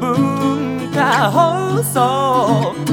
文化放送。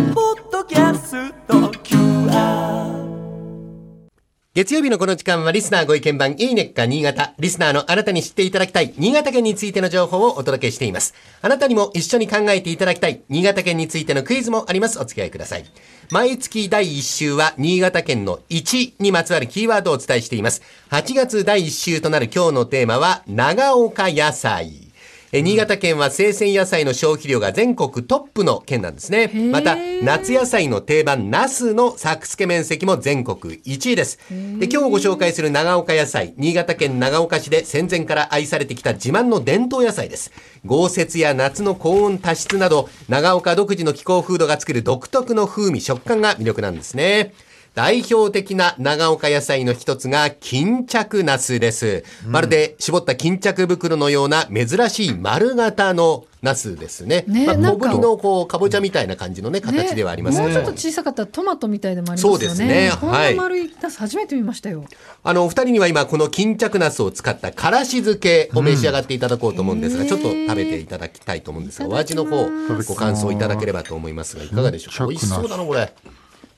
月曜日のこの時間はリスナーご意見番いいねっか新潟。リスナーのあなたに知っていただきたい新潟県についての情報をお届けしています。あなたにも一緒に考えていただきたい新潟県についてのクイズもあります。お付き合いください。毎月第1週は新潟県の1にまつわるキーワードをお伝えしています。8月第1週となる今日のテーマは長岡野菜。え新潟県は生鮮野菜の消費量が全国トップの県なんですね。また、夏野菜の定番、ナスの作付け面積も全国1位です。で今日ご紹介する長岡野菜、新潟県長岡市で戦前から愛されてきた自慢の伝統野菜です。豪雪や夏の高温多湿など、長岡独自の気候風土が作る独特の風味、食感が魅力なんですね。代表的な長岡野菜の一つが巾着ナスです。まるで絞った巾着袋のような珍しい丸型のナスですね。まあ、ねなんか小ぶりのこう、かぼちゃみたいな感じのね、形ではありますもうちょっとね。小さかったらトマトみたいでもありますよね。そうですねこんはない丸いナス初めて見ましたよ。あの、お二人には今、この巾着ナスを使ったからし漬けを召し上がっていただこうと思うんですが、うんちょっと食べていただきたいと思うんですが、いお味の方、ご感想いただければと思いますが、いかがでしょうか？美味しそうだな、これ。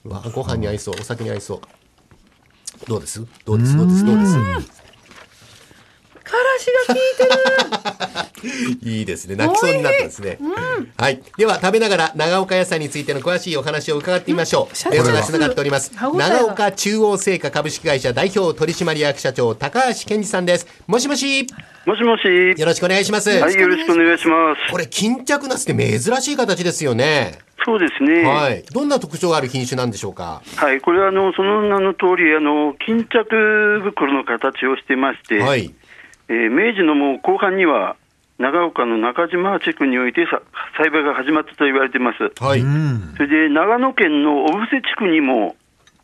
わ、ご飯に合いそう、お酒に合いそう。どうです？どうです？どうです？どうです？が効いてる。いいですね。泣きそうになったですね。はい。では、食べながら長岡野菜についての詳しいお話を伺ってみましょう。電話がつながっております。長岡中央製菓株式会社代表取締役社長、高橋健二さんです。もしもし。もしもし。よろしくお願いします。はい、よろしくお願いします。これ、巾着ナスって珍しい形ですよね。そうですね。は。はいい。どんな特徴がある品種なんでしょうか？これはあの、その名の通り、あの、巾着袋の形をしてまして、はい。えー明治のもう後半には、長岡の中島地区においてさ栽培が始まったと言われています。はい。それで、長野県の小布施地区にも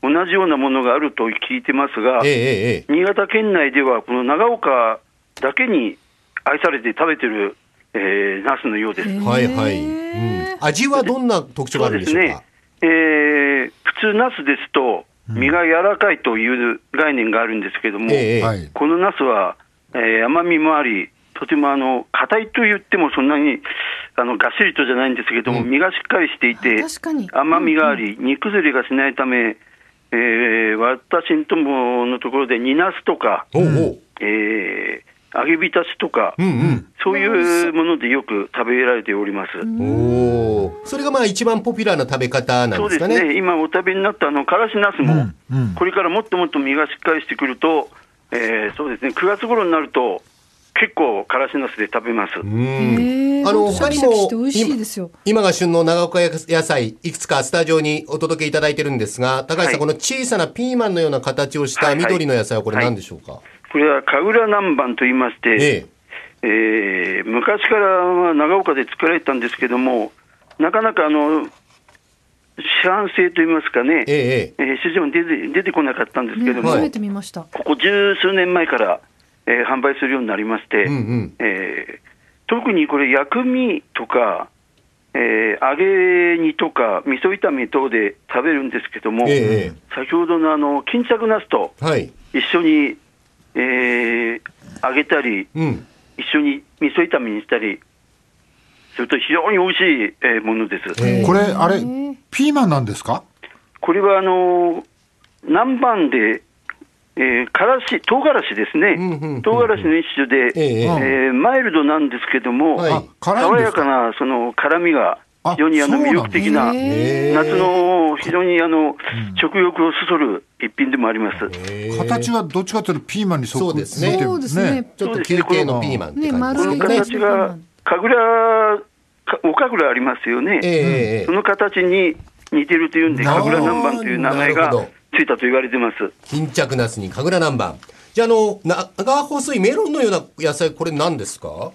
同じようなものがあると聞いてますが、ええ。新潟県内ではこの長岡だけに愛されて食べてる、えー、ナスのようです。はいはい。うん。味はどんな特徴があるんでしょうか？えー普通、ナスですと、身が柔らかいという概念があるんですけども、ええええ。はい。このナスは、えー甘みもあり、とてもあの硬いと言ってもそんなにあのがっしりとじゃないんですけども、身がしっかりしていて甘みがあり、煮崩れがしないため、えー私んとものところで煮ナスとか、お。えー揚げ浸しとか、うんうん。そういうものでよく食べられております。おお。それがまあ一番ポピュラーな食べ方なんそうでかね。ですすね、今お食べになったあのからしナスも、うんうんこれからもっともっと身がしっかりしてくると、えーそうですね、9月頃になると、結構からしナスで食べます。あの、他にも。今が旬の長岡野菜、いくつかスタジオにお届けいただいてるんですが、高橋さん、はい。この小さなピーマンのような形をしたはいはい。緑の野菜はこれ何でしょうか、これは神楽南蛮と言いまして、ええ。えー昔からは長岡で作られてたんですけども、なかなかあの市販性といいますかね、ええ、ええ。えー市場に出て出てこなかったんですけども、はい初めて見ました。ここ十数年前から、えー販売するようになりまして、うんうん。えー特にこれ、薬味とか、えー揚げ煮とか、味噌炒め等で食べるんですけども、ええ先ほどのあの巾着ナスとはい。一緒に、えー揚げたり、うん。一緒に味噌炒めにしたりすると非常に美味しいえーものです。ええこれ、あれ、ピーマンなんですか？これはあの南蛮で、えーからし唐辛子ですね、うんうんうんうん。唐辛子の一種で、えええーマイルドなんですけども、はい。爽やかかなその辛みがあ非常にあの魅力的な、夏の非常にあの食欲をそそる一品でもあります。ええ。形はどっちかというとピーマンにそっくりそうですね。そうですね。ちょっと休憩のピーマンってね、感じですね。形が、神楽、かお神楽ありますよね。ええええその形に似てるというんで、神楽南蛮という名前がついたと言われてます。巾着ナスに神楽南蛮。じゃあ、あの、長細いメロンのような野菜、これ何ですか？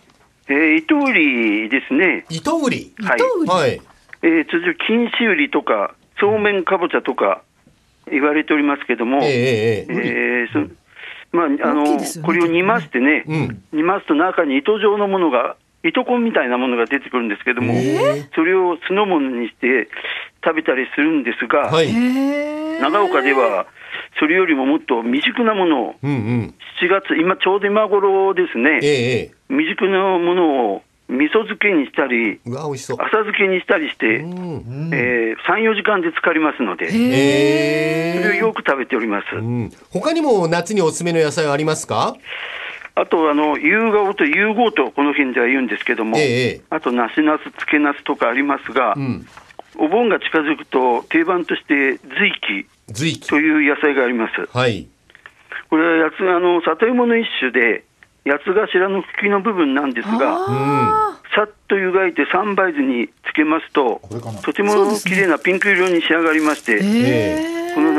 えー、糸売りですね。糸売り。はい。はい。えー、通常、金糸売りとか、そうめんかぼちゃとか言われておりますけども、えええええええーそまあ、あのこれを煮ましてね、うん煮ますと中に糸状のものが、糸こんみたいなものが出てくるんですけども、へそれを酢の物にして食べたりするんですが、はい。長岡では、それよりももっと未熟なものを、うんうん。7月、今ちょうど今頃ですね、ええええ。未熟なものを味噌漬けにしたり。浅漬けにしたりして、うん。えー3、4時間で浸かりますので、そええ。れをよく食べております。うん。他にも夏におすすめの野菜はありますか？あと、あの、夕顔と夕号とこの辺では言うんですけども、ええええあと、梨ナス、漬けナスとかありますが、うん。お盆が近づくと定番として随記随記と。いう野菜があります。はい。これはやつあの里芋の一種で、八つ頭の茎の部分なんですが、あさっと湯がいて三杯酢につけますととても綺麗なピンク色に仕上がりまして、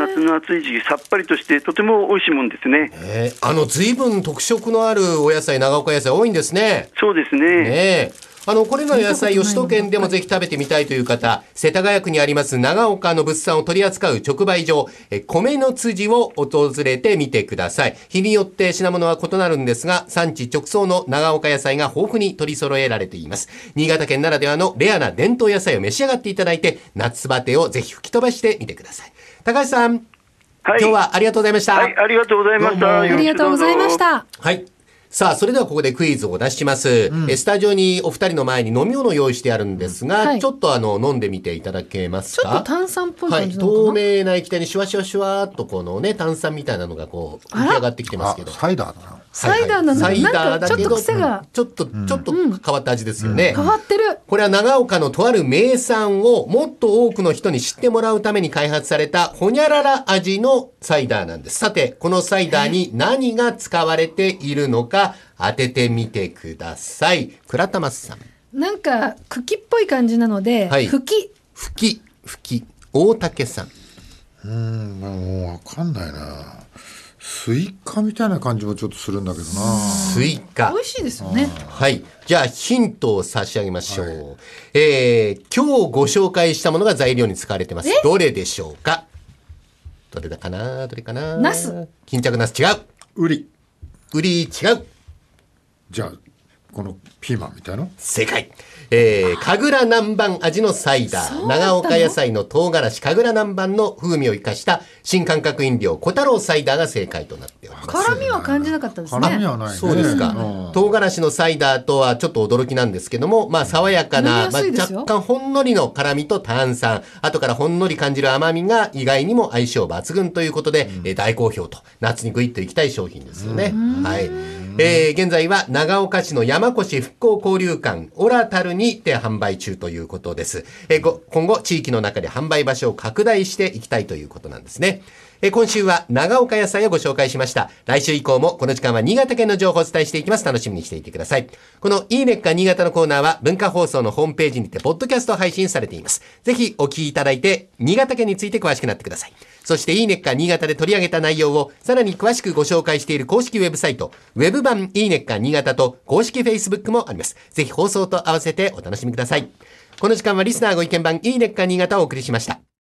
夏の暑い時期、さっぱりとして、とても美味しいもんですね。えー、あの、随分特色のあるお野菜、長岡野菜多いんですね。そうですね。ねえ。あの、これらの野菜を首見たことない都圏でもぜひ食べてみたいという方、世田谷区にあります長岡の物産を取り扱う直売所、え米の辻を訪れてみてください。日によって品物は異なるんですが、産地直送の長岡野菜が豊富に取り揃えられています。新潟県ならではのレアな伝統野菜を召し上がっていただいて、夏バテをぜひ吹き飛ばしてみてください。高橋さん、はい。今日はありがとうございました。はい、ありがとうございました。ありがとうございまし。た。はい。さあ、それではここでクイズを出します。えスタジオにお二人の前に飲み物を用意してあるんですが、はいちょっとあの、飲んでみていただけますちょっとか炭酸っぽいはい。感じなのかな、透明な液体にシュワシュワシュワっとこのね、炭酸みたいなのがこう、浮き上がってきてますあけど。サイダーだな。サイダーなんだはいはいサイダーだけどちょっと癖がちょっと、ちょっと変わった味ですよね。変わってる。これは長岡のとある名産をもっと多くの人に知ってもらうために開発されたほにゃらら味のサイダーなんです。さて、このサイダーに何が使われているのか当ててみてください。倉玉さん。なんか茎っぽい感じなので、はい茎。ふき、ふき、大竹さん。うん、もうわかんないな。スイカみたいな感じもちょっとするんだけどな。スイカ。美味しいですよね。はい。じゃあヒントを差し上げましょう。えー、今日ご紹介したものが材料に使われてます。どれでしょうか？どれだかな？どれかな？ナス。巾着ナス違う。ウリ。ウリ違う。じゃあ、このピーマンみたいな？正解。えー、神楽南蛮味のサイダー。長岡野菜の唐辛子、神楽南蛮の風味を生かした新感覚飲料、小太郎サイダーが正解となっております。辛みは感じなかったです辛みね。はないね。そうですかうん。唐辛子のサイダーとはちょっと驚きなんですけども、まあ爽やかな、まあ若干ほんのりの辛みと炭酸、後からほんのり感じる甘みが意外にも相性抜群ということで、えー大好評と、夏にグイッといきたい商品ですよね。はい。えー現在は長岡市の山越復興交流館、オラタルにて販売中ということです。えー今後、地域の中で販売場所を拡大していきたいということなんですね。えー今週は長岡野菜をご紹介しました。来週以降もこの時間は新潟県の情報をお伝えしていきます。楽しみにしていてください。このいいねっか新潟のコーナーは文化放送のホームページにてポッドキャスト配信されています。ぜひお聞きいただいて新潟県について詳しくなってください。そしていいねっか新潟で取り上げた内容をさらに詳しくご紹介している公式ウェブサイト、ウェブ版いいねか新潟と公式 Facebook もあります。ぜひ放送と合わせてお楽しみください。この時間はリスナーご意見番いいねっか新潟をお送りしました。